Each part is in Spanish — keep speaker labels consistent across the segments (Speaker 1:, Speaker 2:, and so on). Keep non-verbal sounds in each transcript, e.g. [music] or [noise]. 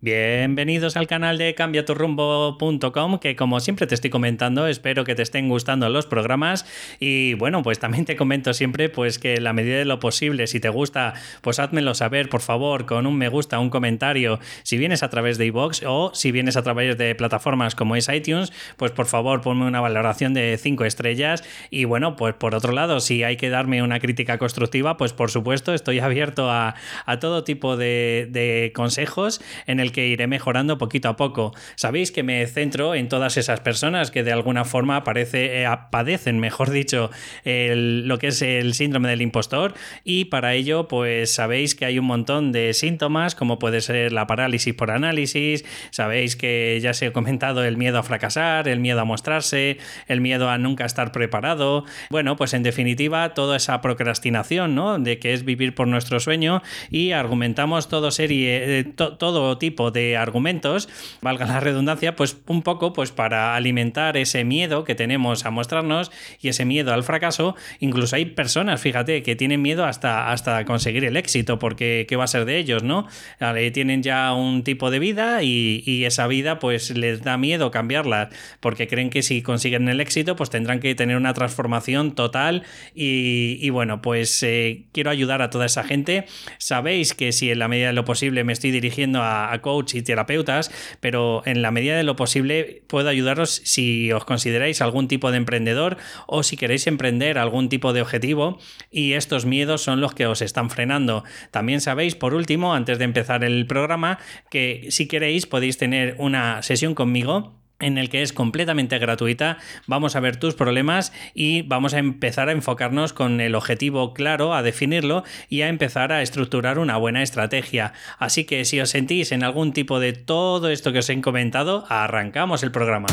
Speaker 1: Bienvenidos al canal de cambiaturrumbo.com que como siempre te estoy comentando, espero que te estén gustando los programas. Y bueno, pues también te comento siempre pues que la medida de lo posible, si te gusta, pues házmelo saber por favor con un me gusta, un comentario, si vienes a través de iVoox o si vienes a través de plataformas como es iTunes, pues por favor ponme una valoración de 5 estrellas. Y bueno, pues por otro lado, si hay que darme una crítica constructiva, pues por supuesto estoy abierto a, todo tipo de, consejos en que iré mejorando poquito a poco. Sabéis que me centro en todas esas personas que de alguna forma parece, eh, padecen, mejor dicho, lo que es el síndrome del impostor y para ello pues sabéis que hay un montón de síntomas como puede ser la parálisis por análisis, sabéis que ya se ha comentado el miedo a fracasar, el miedo a mostrarse, el miedo a nunca estar preparado, bueno pues en definitiva toda esa procrastinación, ¿no? De que es vivir por nuestro sueño y argumentamos todo serie, eh, todo tipo de argumentos, valga la redundancia, pues un poco pues para alimentar ese miedo que tenemos a mostrarnos y ese miedo al fracaso. Incluso hay personas, fíjate, que tienen miedo hasta, hasta conseguir el éxito, porque ¿qué va a ser de ellos, no? tienen ya un tipo de vida y, esa vida pues les da miedo cambiarla, porque creen que si consiguen el éxito pues tendrán que tener una transformación total y, bueno, pues eh, quiero ayudar a toda esa gente. Sabéis que si en la medida de lo posible me estoy dirigiendo a, a y terapeutas, pero en la medida de lo posible puedo ayudaros si os consideráis algún tipo de emprendedor o si queréis emprender algún tipo de objetivo y estos miedos son los que os están frenando. También sabéis, por último, antes de empezar el programa, que si queréis podéis tener una sesión conmigo en el que es completamente gratuita. Vamos a ver tus problemas y vamos a empezar a enfocarnos con el objetivo claro, a definirlo y a empezar a estructurar una buena estrategia. Así que si os sentís en algún tipo de todo esto que os he comentado, arrancamos el programa.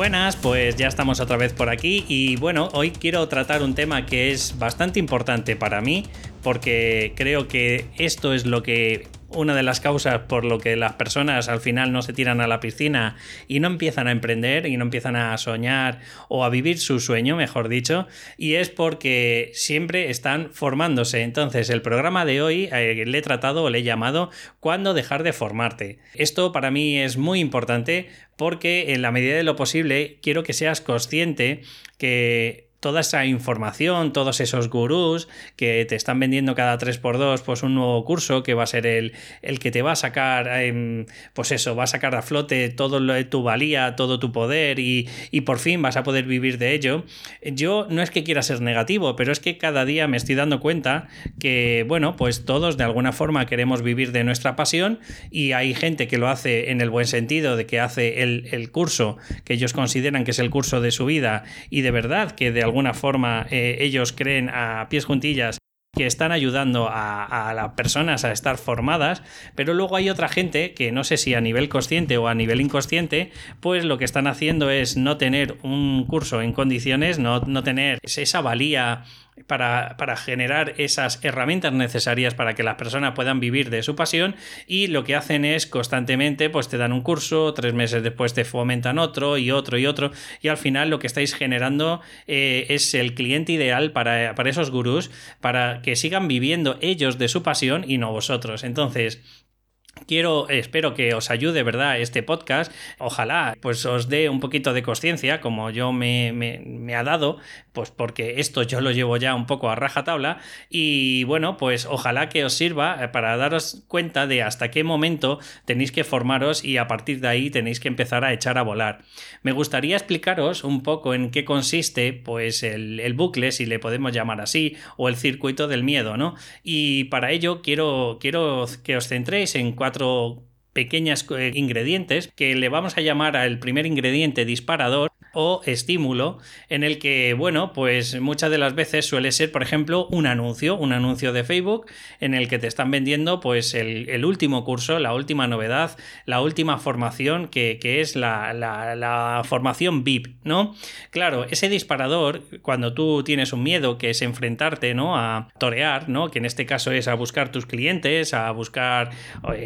Speaker 1: Buenas, pues ya estamos otra vez por aquí y bueno, hoy quiero tratar un tema que es bastante importante para mí porque creo que esto es lo que una de las causas por lo que las personas al final no se tiran a la piscina y no empiezan a emprender y no empiezan a soñar o a vivir su sueño, mejor dicho, y es porque siempre están formándose. Entonces, el programa de hoy eh, le he tratado o le he llamado ¿Cuándo dejar de formarte? Esto para mí es muy importante porque en la medida de lo posible quiero que seas consciente que toda esa información, todos esos gurús que te están vendiendo cada 3x2 pues un nuevo curso que va a ser el, el que te va a sacar, em, pues eso, va a sacar a flote todo lo de tu valía, todo tu poder y, y, por fin vas a poder vivir de ello. Yo no es que quiera ser negativo, pero es que cada día me estoy dando cuenta que, bueno, pues todos de alguna forma queremos vivir de nuestra pasión y hay gente que lo hace en el buen sentido de que hace el, el curso que ellos consideran que es el curso de su vida y de verdad que de alguna forma eh, ellos creen a pies juntillas que están ayudando a, las personas a estar formadas, pero luego hay otra gente que no sé si a nivel consciente o a nivel inconsciente, pues lo que están haciendo es no tener un curso en condiciones, no, no tener esa valía para, generar esas herramientas necesarias para que las personas puedan vivir de su pasión y lo que hacen es constantemente pues te dan un curso, tres meses después te fomentan otro y otro y otro y al final lo que estáis generando eh, es el cliente ideal para, para esos gurús para que sigan viviendo ellos de su pasión y no vosotros. Entonces, Quiero, espero que os ayude, ¿verdad? Este podcast. Ojalá, pues os dé un poquito de conciencia, como yo me, me, ha dado, pues porque esto yo lo llevo ya un poco a rajatabla. Y bueno, pues ojalá que os sirva eh, para daros cuenta de hasta qué momento tenéis que formaros y a partir de ahí tenéis que empezar a echar a volar. Me gustaría explicaros un poco en qué consiste, pues, el, el bucle, si le podemos llamar así, o el circuito del miedo, ¿no? Y para ello quiero, quiero que os centréis en cuatro pequeñas eh, ingredientes que le vamos a llamar al primer ingrediente disparador o estímulo en el que, bueno, pues muchas de las veces suele ser, por ejemplo, un anuncio, un anuncio de Facebook en el que te están vendiendo pues el, último curso, la última novedad, la última formación que, es la, la, formación VIP, ¿no? Claro, ese disparador, cuando tú tienes un miedo que es enfrentarte, ¿no? A torear, ¿no? Que en este caso es a buscar tus clientes, a buscar,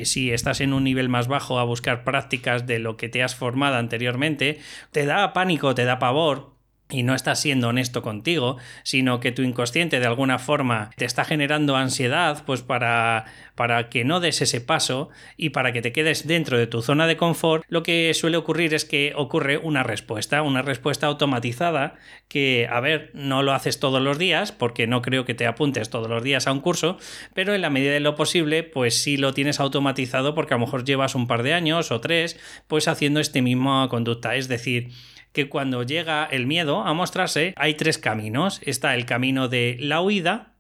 Speaker 1: si estás en un nivel más bajo, a buscar prácticas de lo que te has formado anteriormente, te da pánico, te da pavor, y no estás siendo honesto contigo, sino que tu inconsciente de alguna forma te está generando ansiedad, pues para, para que no des ese paso y para que te quedes dentro de tu zona de confort, lo que suele ocurrir es que ocurre una respuesta, una respuesta automatizada que, a ver, no lo haces todos los días, porque no creo que te apuntes todos los días a un curso, pero en la medida de lo posible, pues sí lo tienes automatizado porque a lo mejor llevas un par de años o tres, pues haciendo esta misma conducta, es decir, que cuando llega el miedo a mostrarse hay tres caminos. Está el camino de la huida,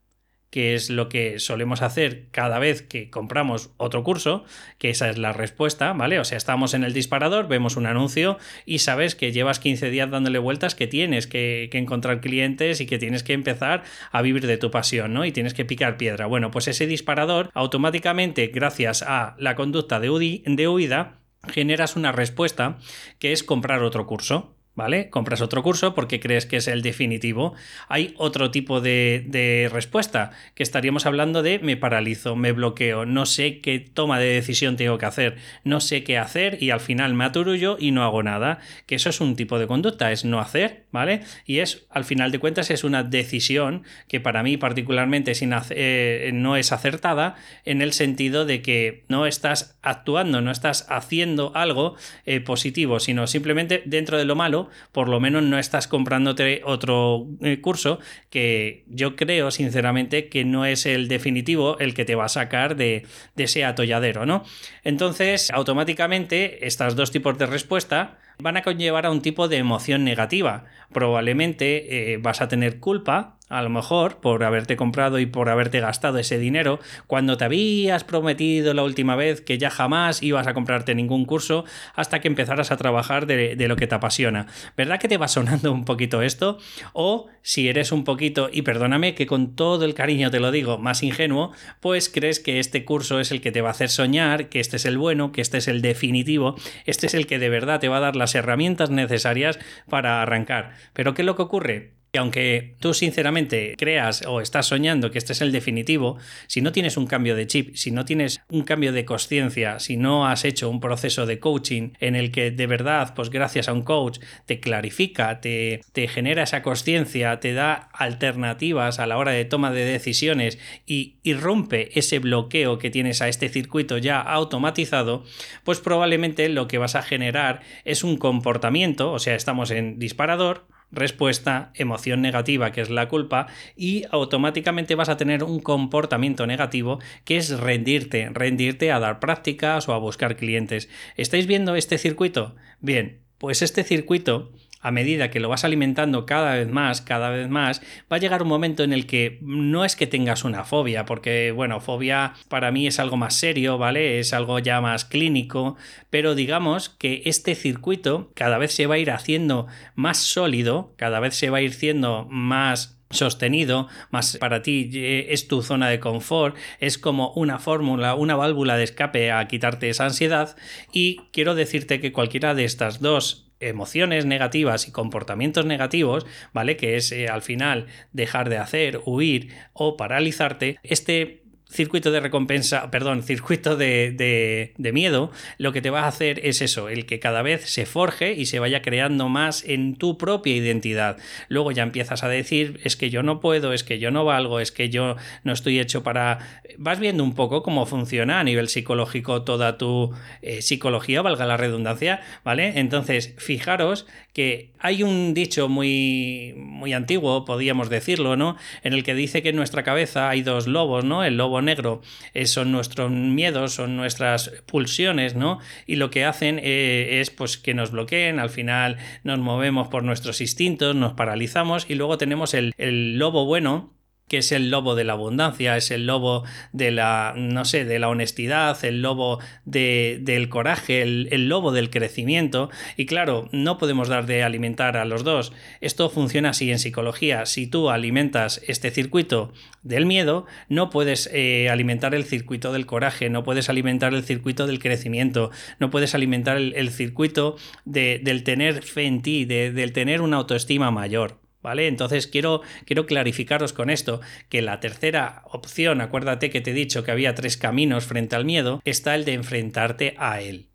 Speaker 1: que es lo que solemos hacer cada vez que compramos otro curso, que esa es la respuesta, ¿vale? O sea, estamos en el disparador, vemos un anuncio y sabes que llevas 15 días dándole vueltas, que tienes que, encontrar clientes y que tienes que empezar a vivir de tu pasión, ¿no? Y tienes que picar piedra. Bueno, pues ese disparador automáticamente, gracias a la conducta de, de huida, generas una respuesta que es comprar otro curso. ¿Vale? Compras otro curso porque crees que es el definitivo. Hay otro tipo de, respuesta, que estaríamos hablando de me paralizo, me bloqueo, no sé qué toma de decisión tengo que hacer, no sé qué hacer y al final me aturullo y no hago nada. Que eso es un tipo de conducta, es no hacer, ¿vale? Y es, al final de cuentas, es una decisión que para mí particularmente eh, no es acertada en el sentido de que no estás actuando, no estás haciendo algo eh, positivo, sino simplemente dentro de lo malo por lo menos no estás comprándote otro eh, curso que yo creo sinceramente que no es el definitivo el que te va a sacar de, ese atolladero, ¿no? Entonces, automáticamente, estos dos tipos de respuesta van a conllevar a un tipo de emoción negativa. Probablemente eh, vas a tener culpa a lo mejor por haberte comprado y por haberte gastado ese dinero cuando te habías prometido la última vez que ya jamás ibas a comprarte ningún curso hasta que empezaras a trabajar de, lo que te apasiona. ¿Verdad que te va sonando un poquito esto? O si eres un poquito, y perdóname que con todo el cariño te lo digo, más ingenuo, pues crees que este curso es el que te va a hacer soñar, que este es el bueno, que este es el definitivo, este es el que de verdad te va a dar las herramientas necesarias para arrancar. Pero ¿qué es lo que ocurre? Que aunque tú sinceramente creas o estás soñando que este es el definitivo, si no tienes un cambio de chip, si no tienes un cambio de conciencia, si no has hecho un proceso de coaching en el que de verdad, pues gracias a un coach, te clarifica, te, te genera esa conciencia, te da alternativas a la hora de toma de decisiones y, y rompe ese bloqueo que tienes a este circuito ya automatizado, pues probablemente lo que vas a generar es un comportamiento, o sea, estamos en disparador, respuesta, emoción negativa, que es la culpa, y automáticamente vas a tener un comportamiento negativo que es rendirte, rendirte a dar prácticas o a buscar clientes. ¿Estáis viendo este circuito? Bien, pues este circuito a medida que lo vas alimentando cada vez más, cada vez más, va a llegar un momento en el que no es que tengas una fobia, porque, bueno, fobia para mí es algo más serio, ¿vale? Es algo ya más clínico, pero digamos que este circuito cada vez se va a ir haciendo más sólido, cada vez se va a ir siendo más sostenido, más para ti eh, es tu zona de confort, es como una fórmula, una válvula de escape a quitarte esa ansiedad y quiero decirte que cualquiera de estas dos emociones negativas y comportamientos negativos, ¿vale? Que es eh, al final dejar de hacer, huir o paralizarte, este circuito de recompensa, perdón, circuito de, miedo, lo que te va a hacer es eso, el que cada vez se forje y se vaya creando más en tu propia identidad. Luego ya empiezas a decir, es que yo no puedo, es que yo no valgo, es que yo no estoy hecho para... Vas viendo un poco cómo funciona a nivel psicológico toda tu eh, psicología, valga la redundancia, ¿vale? Entonces, fijaros que hay un dicho muy, muy antiguo, podríamos decirlo, ¿no? En el que dice que en nuestra cabeza hay dos lobos, ¿no? El lobo negro eh, son nuestros miedos, son nuestras pulsiones, ¿no? Y lo que hacen eh, es pues que nos bloqueen, al final nos movemos por nuestros instintos, nos paralizamos y luego tenemos el, el lobo bueno que es el lobo de la abundancia, es el lobo de la, no sé, de la honestidad, el lobo de, del coraje, el, el, lobo del crecimiento. Y claro, no podemos dar de alimentar a los dos. Esto funciona así en psicología. Si tú alimentas este circuito del miedo, no puedes eh, alimentar el circuito del coraje, no puedes alimentar el circuito del crecimiento, no puedes alimentar el, circuito de, del tener fe en ti, de, del tener una autoestima mayor. ¿Vale? Entonces quiero, quiero clarificaros con esto que la tercera opción, acuérdate que te he dicho que había tres caminos frente al miedo, está el de enfrentarte a él.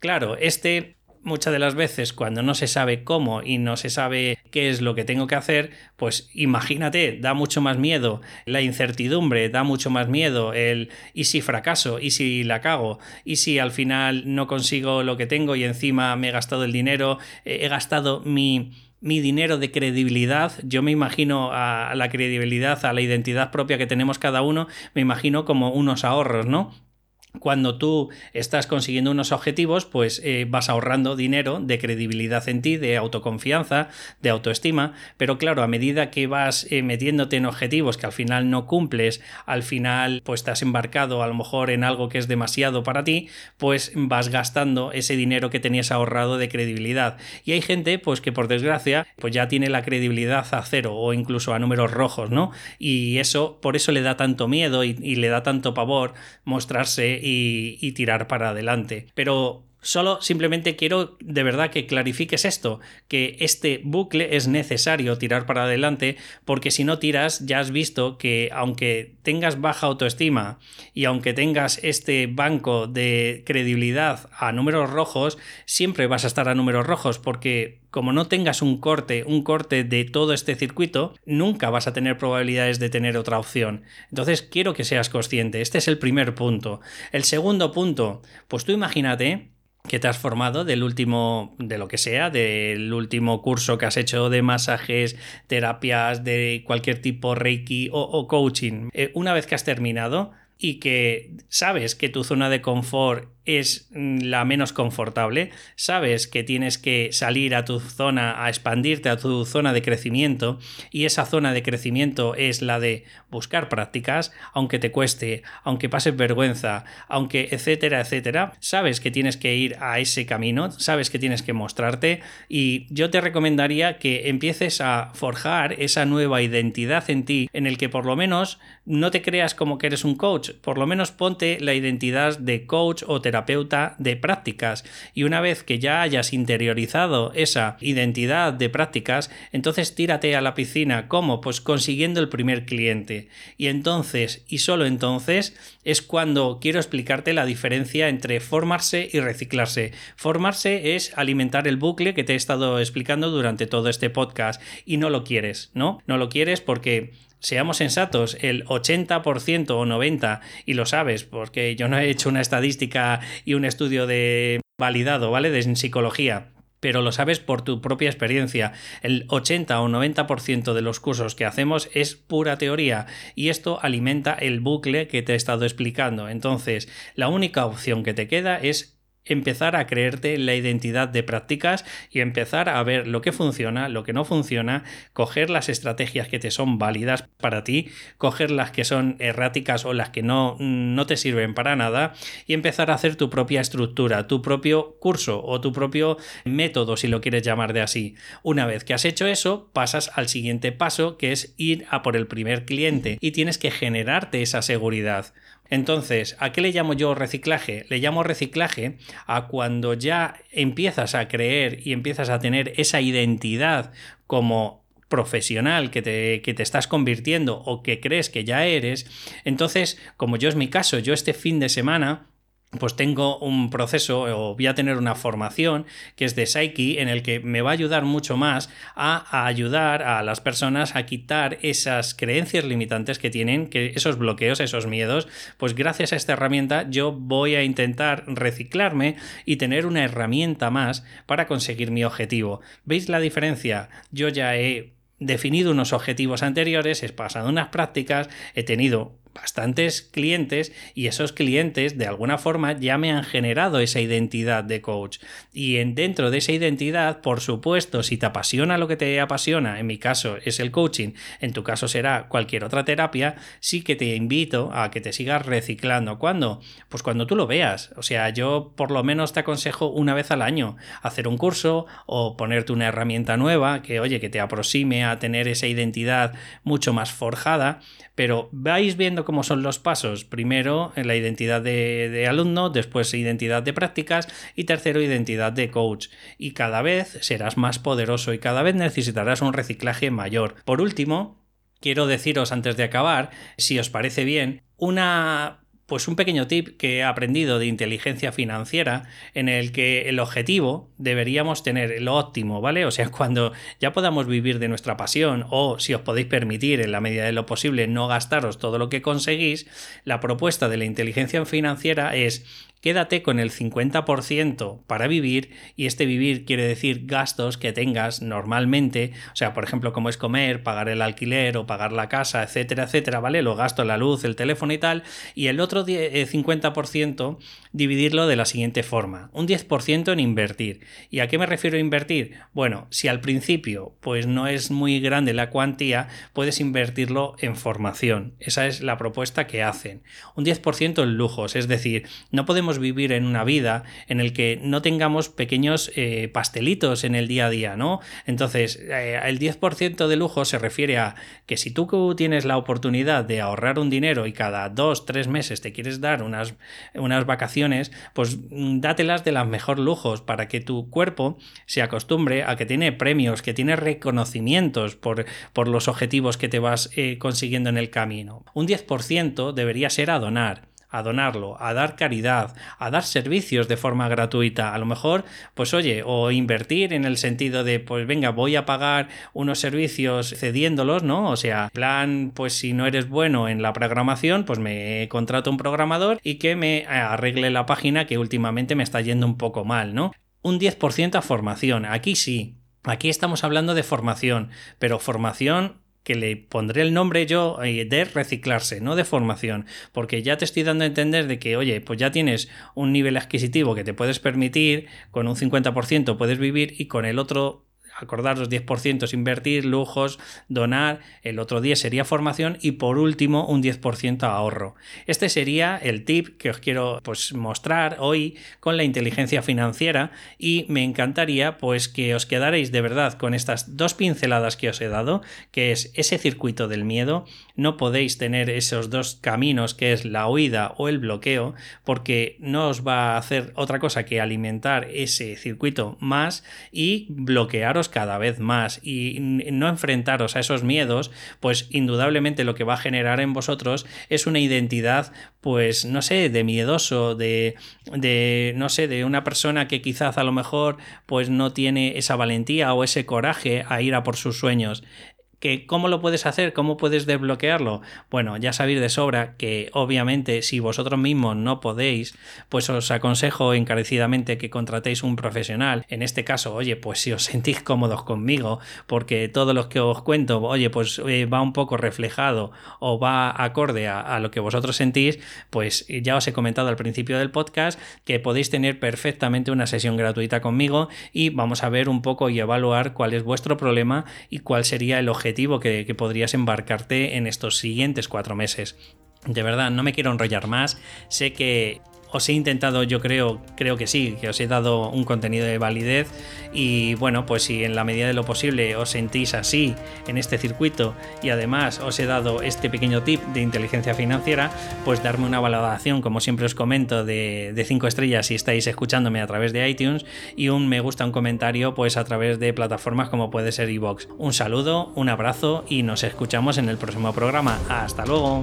Speaker 1: Claro, este muchas de las veces cuando no se sabe cómo y no se sabe qué es lo que tengo que hacer, pues imagínate, da mucho más miedo la incertidumbre, da mucho más miedo el y si fracaso, y si la cago, y si al final no consigo lo que tengo y encima me he gastado el dinero, he gastado mi mi dinero de credibilidad, yo me imagino a la credibilidad, a la identidad propia que tenemos cada uno, me imagino como unos ahorros, ¿no? Cuando tú estás consiguiendo unos objetivos, pues eh, vas ahorrando dinero de credibilidad en ti, de autoconfianza, de autoestima, pero claro, a medida que vas eh, metiéndote en objetivos que al final no cumples, al final pues estás embarcado a lo mejor en algo que es demasiado para ti, pues vas gastando ese dinero que tenías ahorrado de credibilidad. Y hay gente pues que por desgracia pues ya tiene la credibilidad a cero o incluso a números rojos, ¿no? Y eso, por eso le da tanto miedo y le da tanto pavor mostrarse y, tirar para adelante. Pero Solo simplemente quiero de verdad que clarifiques esto, que este bucle es necesario tirar para adelante, porque si no tiras, ya has visto que aunque tengas baja autoestima y aunque tengas este banco de credibilidad a números rojos, siempre vas a estar a números rojos, porque como no tengas un corte, un corte de todo este circuito, nunca vas a tener probabilidades de tener otra opción. Entonces quiero que seas consciente. Este es el primer punto. El segundo punto, pues tú imagínate que te has formado del último, de lo que sea, del último curso que has hecho de masajes, terapias, de cualquier tipo, reiki o, coaching. Eh, una vez que has terminado y que sabes que tu zona de confort es mm, la menos confortable, sabes que tienes que salir a tu zona, a expandirte a tu zona de crecimiento y esa zona de crecimiento es la de buscar prácticas, aunque te cueste, aunque pases vergüenza, aunque etcétera, etcétera, sabes que tienes que ir a ese camino, sabes que tienes que mostrarte y yo te recomendaría que empieces a forjar esa nueva identidad en ti en el que por lo menos no te creas como que eres un coach, por lo menos ponte la identidad de coach o terapeuta de prácticas y una vez que ya hayas interiorizado esa identidad de prácticas, entonces tírate a la piscina. ¿Cómo? Pues consiguiendo el primer cliente. Y entonces, y solo entonces, es cuando quiero explicarte la diferencia entre formarse y reciclarse. Formarse es alimentar el bucle que te he estado explicando durante todo este podcast y no lo quieres, ¿no? No lo quieres porque seamos sensatos, el 80% o 90%, y lo sabes, porque yo no he hecho una estadística y un estudio de validado, ¿vale? De psicología. Pero lo sabes por tu propia experiencia. El 80 o 90% de los cursos que hacemos es pura teoría y esto alimenta el bucle que te he estado explicando. Entonces, la única opción que te queda es empezar a creerte la identidad de prácticas y empezar a ver lo que funciona, lo que no funciona, coger las estrategias que te son válidas para ti, coger las que son erráticas o las que no, no te sirven para nada y empezar a hacer tu propia estructura, tu propio curso o tu propio método, si lo quieres llamar de así. Una vez que has hecho eso, pasas al siguiente paso que es ir a por el primer cliente y tienes que generarte esa seguridad. Entonces, ¿a qué le llamo yo reciclaje? Le llamo reciclaje a cuando ya empiezas a creer y empiezas a tener esa identidad como profesional que te, que te, estás convirtiendo o que crees que ya eres, entonces, como yo es mi caso, yo este fin de semana pues tengo un proceso o voy a tener una formación que es de Psyche en el que me va a ayudar mucho más a, ayudar a las personas a quitar esas creencias limitantes que tienen, que esos bloqueos, esos miedos, pues gracias a esta herramienta yo voy a intentar reciclarme y tener una herramienta más para conseguir mi objetivo. ¿Veis la diferencia? Yo ya he definido unos objetivos anteriores, he pasado unas prácticas, he tenido bastantes clientes y esos clientes de alguna forma ya me han generado esa identidad de coach. Y en, dentro de esa identidad, por supuesto, si te apasiona lo que te apasiona, en mi caso es el coaching, en tu caso será cualquier otra terapia, sí que te invito a que te sigas reciclando. ¿Cuándo? Pues cuando tú lo veas. O sea, yo por lo menos te aconsejo una vez al año hacer un curso o ponerte una herramienta nueva que, oye, que te aproxime a tener esa identidad mucho más forjada pero vais viendo cómo son los pasos. Primero, la identidad de, alumno, después identidad de prácticas y tercero, identidad de coach. Y cada vez serás más poderoso y cada vez necesitarás un reciclaje mayor. Por último, quiero deciros antes de acabar, si os parece bien, una pues un pequeño tip que he aprendido de inteligencia financiera en el que el objetivo deberíamos tener lo óptimo, ¿vale? O sea, [laughs] cuando ya podamos vivir de nuestra pasión o si os podéis permitir en la medida de lo posible no gastaros todo lo que conseguís, la propuesta de la inteligencia financiera es quédate con el 50% para vivir y este vivir quiere decir gastos que tengas normalmente, o sea, por ejemplo, como es comer, pagar el alquiler o pagar la casa, etcétera, etcétera, ¿vale? Los gastos, la luz, el teléfono y tal, y el otro 50% eh, dividirlo de la siguiente forma, un 10% en invertir. ¿Y a qué me refiero a invertir? Bueno, si al principio pues no es muy grande la cuantía, puedes invertirlo en formación. Esa es la propuesta que hacen. Un 10% en lujos, es decir, no podemos vivir en una vida en el que no tengamos pequeños eh, pastelitos en el día a día, ¿no? Entonces, eh, el 10% de lujo se refiere a que si tú tienes la oportunidad de ahorrar un dinero y cada dos, tres meses te quieres dar unas, unas vacaciones, pues mm, dátelas de las mejor lujos para que tu cuerpo se acostumbre a que tiene premios, que tiene reconocimientos por, por los objetivos que te vas eh, consiguiendo en el camino. Un 10% debería ser a donar a donarlo, a dar caridad, a dar servicios de forma gratuita. A lo mejor, pues oye, o invertir en el sentido de, pues venga, voy a pagar unos servicios cediéndolos, ¿no? O sea, plan, pues si no eres bueno en la programación, pues me contrato un programador y que me arregle la página que últimamente me está yendo un poco mal, ¿no? Un 10% a formación. Aquí sí, Aquí estamos hablando de formación, pero formación que le pondré el nombre yo eh, de reciclarse, no de formación, porque ya te estoy dando a entender de que, oye, pues ya tienes un nivel adquisitivo que te puedes permitir, con un 50% puedes vivir y con el otro acordaros 10% invertir, lujos, donar, el otro 10 sería formación y por último un 10% ahorro. Este sería el tip que os quiero pues mostrar hoy con la inteligencia financiera y me encantaría pues que os quedaréis de verdad con estas dos pinceladas que os he dado, que es ese circuito del miedo, no podéis tener esos dos caminos que es la huida o el bloqueo porque no os va a hacer otra cosa que alimentar ese circuito más y bloquearos cada vez más y no enfrentaros a esos miedos, pues indudablemente lo que va a generar en vosotros es una identidad, pues no sé, de miedoso, de, de no sé, de una persona que quizás a lo mejor pues no tiene esa valentía o ese coraje a ir a por sus sueños. ¿Cómo lo puedes hacer? ¿Cómo puedes desbloquearlo? Bueno, ya sabéis de sobra que obviamente si vosotros mismos no podéis, pues os aconsejo encarecidamente que contratéis un profesional. En este caso, oye, pues si os sentís cómodos conmigo, porque todo lo que os cuento, oye, pues eh, va un poco reflejado o va acorde a, a lo que vosotros sentís, pues ya os he comentado al principio del podcast que podéis tener perfectamente una sesión gratuita conmigo y vamos a ver un poco y evaluar cuál es vuestro problema y cuál sería el objetivo que, podrías embarcarte en estos siguientes cuatro meses. De verdad, no me quiero enrollar más. Sé que os he intentado, yo creo, creo que sí, que os he dado un contenido de validez y bueno, pues si en la medida de lo posible os sentís así en este circuito y además os he dado este pequeño tip de inteligencia financiera, pues darme una valoración, como siempre os comento, de 5 estrellas si estáis escuchándome a través de iTunes y un me gusta, un comentario, pues a través de plataformas como puede ser iVoox. Un saludo, un abrazo y nos escuchamos en el próximo programa. Hasta luego.